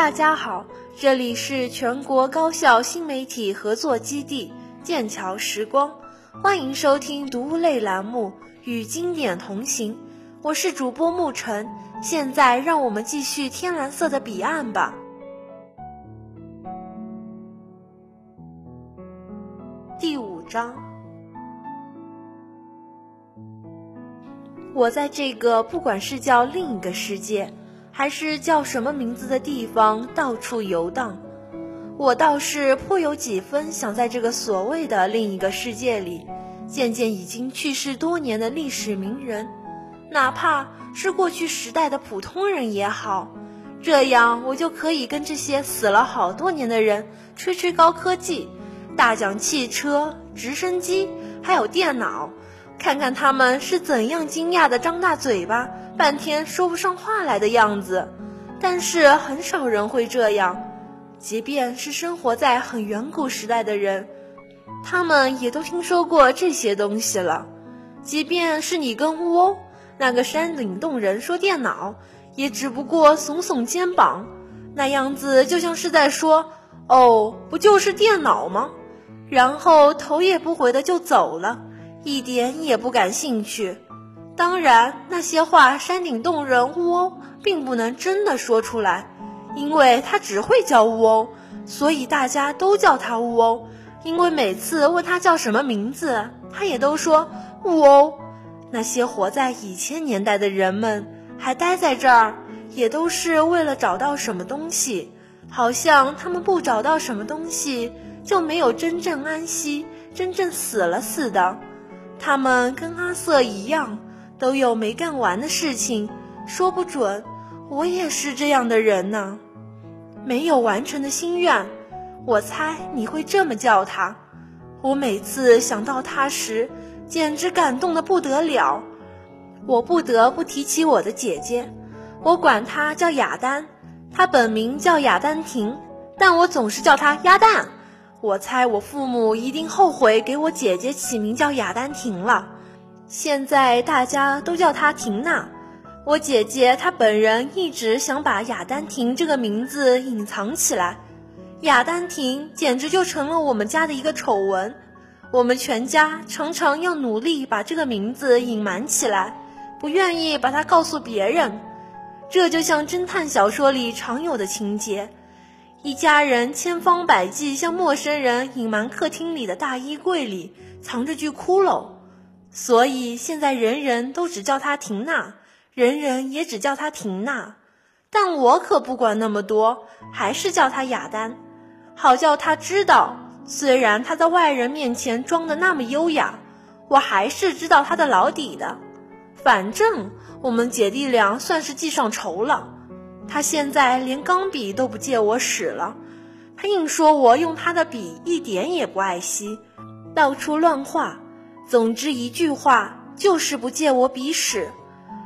大家好，这里是全国高校新媒体合作基地剑桥时光，欢迎收听读物类栏目《与经典同行》，我是主播沐晨。现在让我们继续《天蓝色的彼岸》吧。第五章，我在这个不管是叫另一个世界。还是叫什么名字的地方到处游荡，我倒是颇有几分想在这个所谓的另一个世界里，见见已经去世多年的历史名人，哪怕是过去时代的普通人也好，这样我就可以跟这些死了好多年的人吹吹高科技，大讲汽车、直升机，还有电脑。看看他们是怎样惊讶的张大嘴巴，半天说不上话来的样子。但是很少人会这样，即便是生活在很远古时代的人，他们也都听说过这些东西了。即便是你跟乌欧那个山顶洞人说电脑，也只不过耸耸肩膀，那样子就像是在说：“哦，不就是电脑吗？”然后头也不回的就走了。一点也不感兴趣。当然，那些话山顶洞人乌欧并不能真的说出来，因为他只会叫乌欧，所以大家都叫他乌欧。因为每次问他叫什么名字，他也都说乌欧。那些活在以前年代的人们还待在这儿，也都是为了找到什么东西，好像他们不找到什么东西就没有真正安息、真正死了似的。他们跟阿瑟一样，都有没干完的事情，说不准我也是这样的人呢。没有完成的心愿，我猜你会这么叫他。我每次想到他时，简直感动的不得了。我不得不提起我的姐姐，我管她叫雅丹，她本名叫雅丹婷，但我总是叫她鸭蛋。我猜我父母一定后悔给我姐姐起名叫雅丹婷了，现在大家都叫她婷娜。我姐姐她本人一直想把雅丹婷这个名字隐藏起来，雅丹婷简直就成了我们家的一个丑闻。我们全家常常要努力把这个名字隐瞒起来，不愿意把它告诉别人。这就像侦探小说里常有的情节。一家人千方百计向陌生人隐瞒客厅里的大衣柜里藏着具骷髅，所以现在人人都只叫她婷娜，人人也只叫她婷娜。但我可不管那么多，还是叫她雅丹，好叫她知道，虽然她在外人面前装的那么优雅，我还是知道她的老底的。反正我们姐弟俩算是记上仇了。他现在连钢笔都不借我使了，他硬说我用他的笔一点也不爱惜，到处乱画。总之一句话，就是不借我笔使，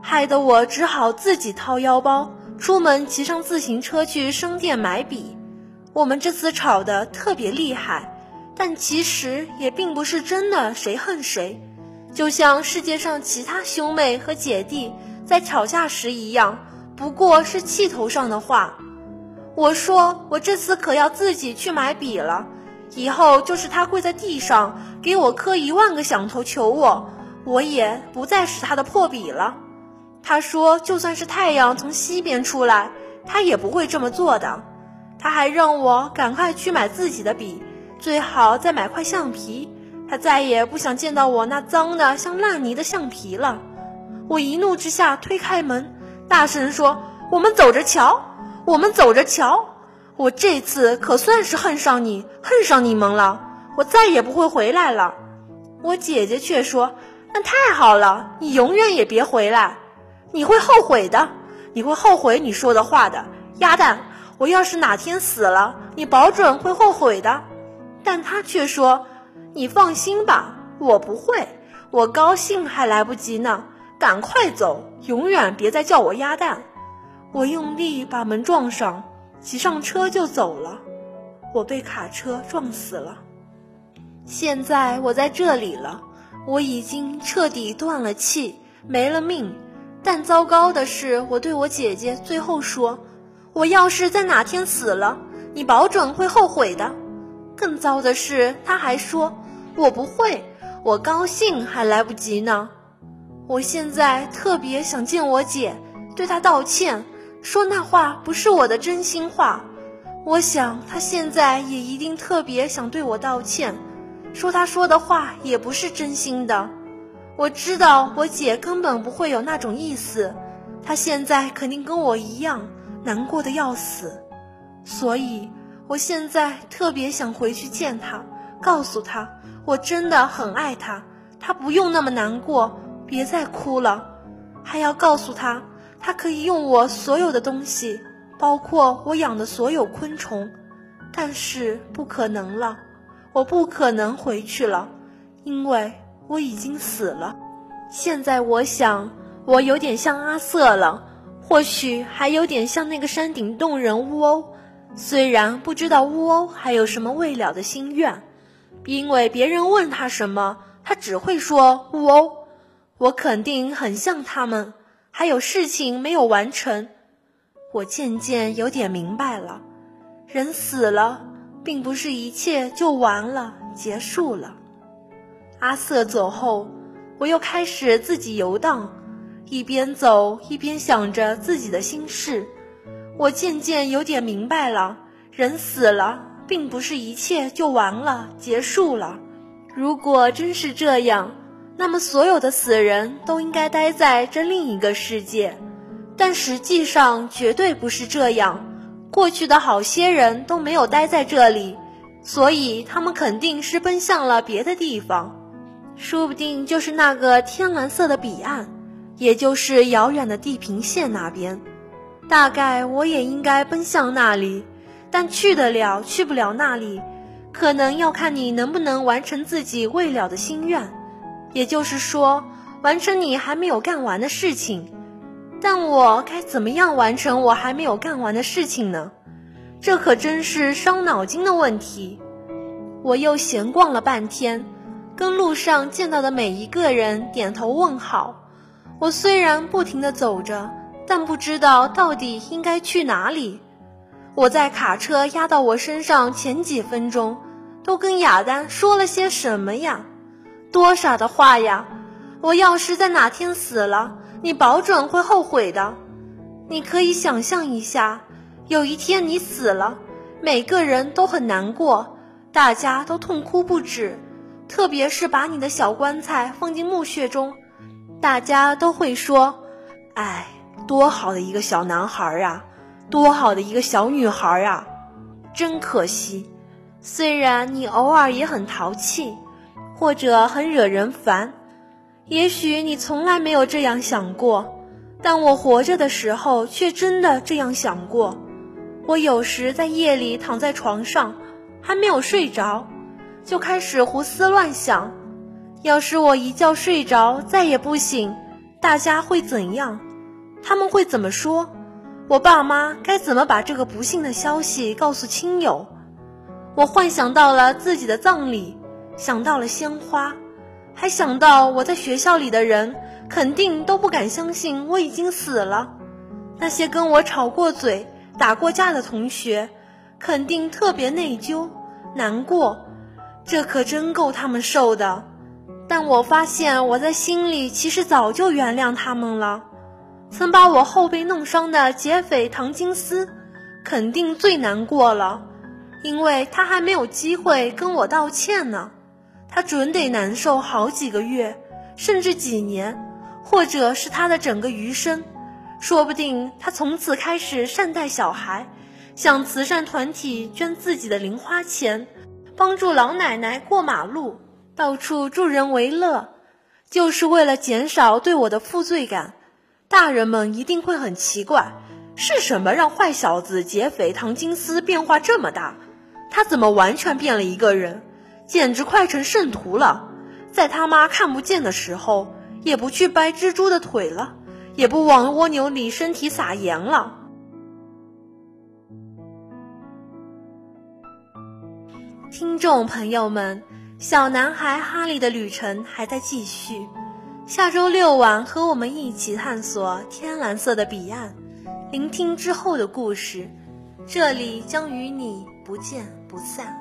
害得我只好自己掏腰包，出门骑上自行车去商店买笔。我们这次吵得特别厉害，但其实也并不是真的谁恨谁，就像世界上其他兄妹和姐弟在吵架时一样。不过是气头上的话，我说我这次可要自己去买笔了，以后就是他跪在地上给我磕一万个响头求我，我也不再使他的破笔了。他说就算是太阳从西边出来，他也不会这么做的。他还让我赶快去买自己的笔，最好再买块橡皮。他再也不想见到我那脏的像烂泥的橡皮了。我一怒之下推开门。大声说：“我们走着瞧，我们走着瞧。我这次可算是恨上你，恨上你们了。我再也不会回来了。”我姐姐却说：“那太好了，你永远也别回来，你会后悔的，你会后悔你说的话的。鸭蛋，我要是哪天死了，你保准会后悔的。”但他却说：“你放心吧，我不会，我高兴还来不及呢。”赶快走，永远别再叫我鸭蛋！我用力把门撞上，骑上车就走了。我被卡车撞死了。现在我在这里了，我已经彻底断了气，没了命。但糟糕的是，我对我姐姐最后说：“我要是在哪天死了，你保准会后悔的。更糟的是，他还说我不会，我高兴还来不及呢。我现在特别想见我姐，对她道歉，说那话不是我的真心话。我想她现在也一定特别想对我道歉，说她说的话也不是真心的。我知道我姐根本不会有那种意思，她现在肯定跟我一样难过的要死，所以。我现在特别想回去见她，告诉她我真的很爱她，她不用那么难过，别再哭了。还要告诉他，他可以用我所有的东西，包括我养的所有昆虫。但是不可能了，我不可能回去了，因为我已经死了。现在我想，我有点像阿瑟了，或许还有点像那个山顶洞人乌欧。虽然不知道乌欧还有什么未了的心愿，因为别人问他什么，他只会说乌欧。我肯定很像他们，还有事情没有完成。我渐渐有点明白了，人死了，并不是一切就完了、结束了。阿瑟走后，我又开始自己游荡，一边走一边想着自己的心事。我渐渐有点明白了，人死了，并不是一切就完了、结束了。如果真是这样，那么所有的死人都应该待在这另一个世界。但实际上绝对不是这样。过去的好些人都没有待在这里，所以他们肯定是奔向了别的地方，说不定就是那个天蓝色的彼岸，也就是遥远的地平线那边。大概我也应该奔向那里，但去得了去不了那里，可能要看你能不能完成自己未了的心愿，也就是说，完成你还没有干完的事情。但我该怎么样完成我还没有干完的事情呢？这可真是伤脑筋的问题。我又闲逛了半天，跟路上见到的每一个人点头问好。我虽然不停地走着。但不知道到底应该去哪里。我在卡车压到我身上前几分钟，都跟亚丹说了些什么呀？多傻的话呀！我要是在哪天死了，你保准会后悔的。你可以想象一下，有一天你死了，每个人都很难过，大家都痛哭不止，特别是把你的小棺材放进墓穴中，大家都会说：“哎。”多好的一个小男孩啊，多好的一个小女孩啊，真可惜。虽然你偶尔也很淘气，或者很惹人烦，也许你从来没有这样想过，但我活着的时候却真的这样想过。我有时在夜里躺在床上，还没有睡着，就开始胡思乱想：要是我一觉睡着再也不醒，大家会怎样？他们会怎么说？我爸妈该怎么把这个不幸的消息告诉亲友？我幻想到了自己的葬礼，想到了鲜花，还想到我在学校里的人肯定都不敢相信我已经死了。那些跟我吵过嘴、打过架的同学，肯定特别内疚、难过，这可真够他们受的。但我发现我在心里其实早就原谅他们了。曾把我后背弄伤的劫匪唐金斯，肯定最难过了，因为他还没有机会跟我道歉呢。他准得难受好几个月，甚至几年，或者是他的整个余生。说不定他从此开始善待小孩，向慈善团体捐自己的零花钱，帮助老奶奶过马路，到处助人为乐，就是为了减少对我的负罪感。大人们一定会很奇怪，是什么让坏小子劫匪唐金斯变化这么大？他怎么完全变了一个人？简直快成圣徒了！在他妈看不见的时候，也不去掰蜘蛛的腿了，也不往蜗牛里身体撒盐了。听众朋友们，小男孩哈利的旅程还在继续。下周六晚和我们一起探索天蓝色的彼岸，聆听之后的故事，这里将与你不见不散。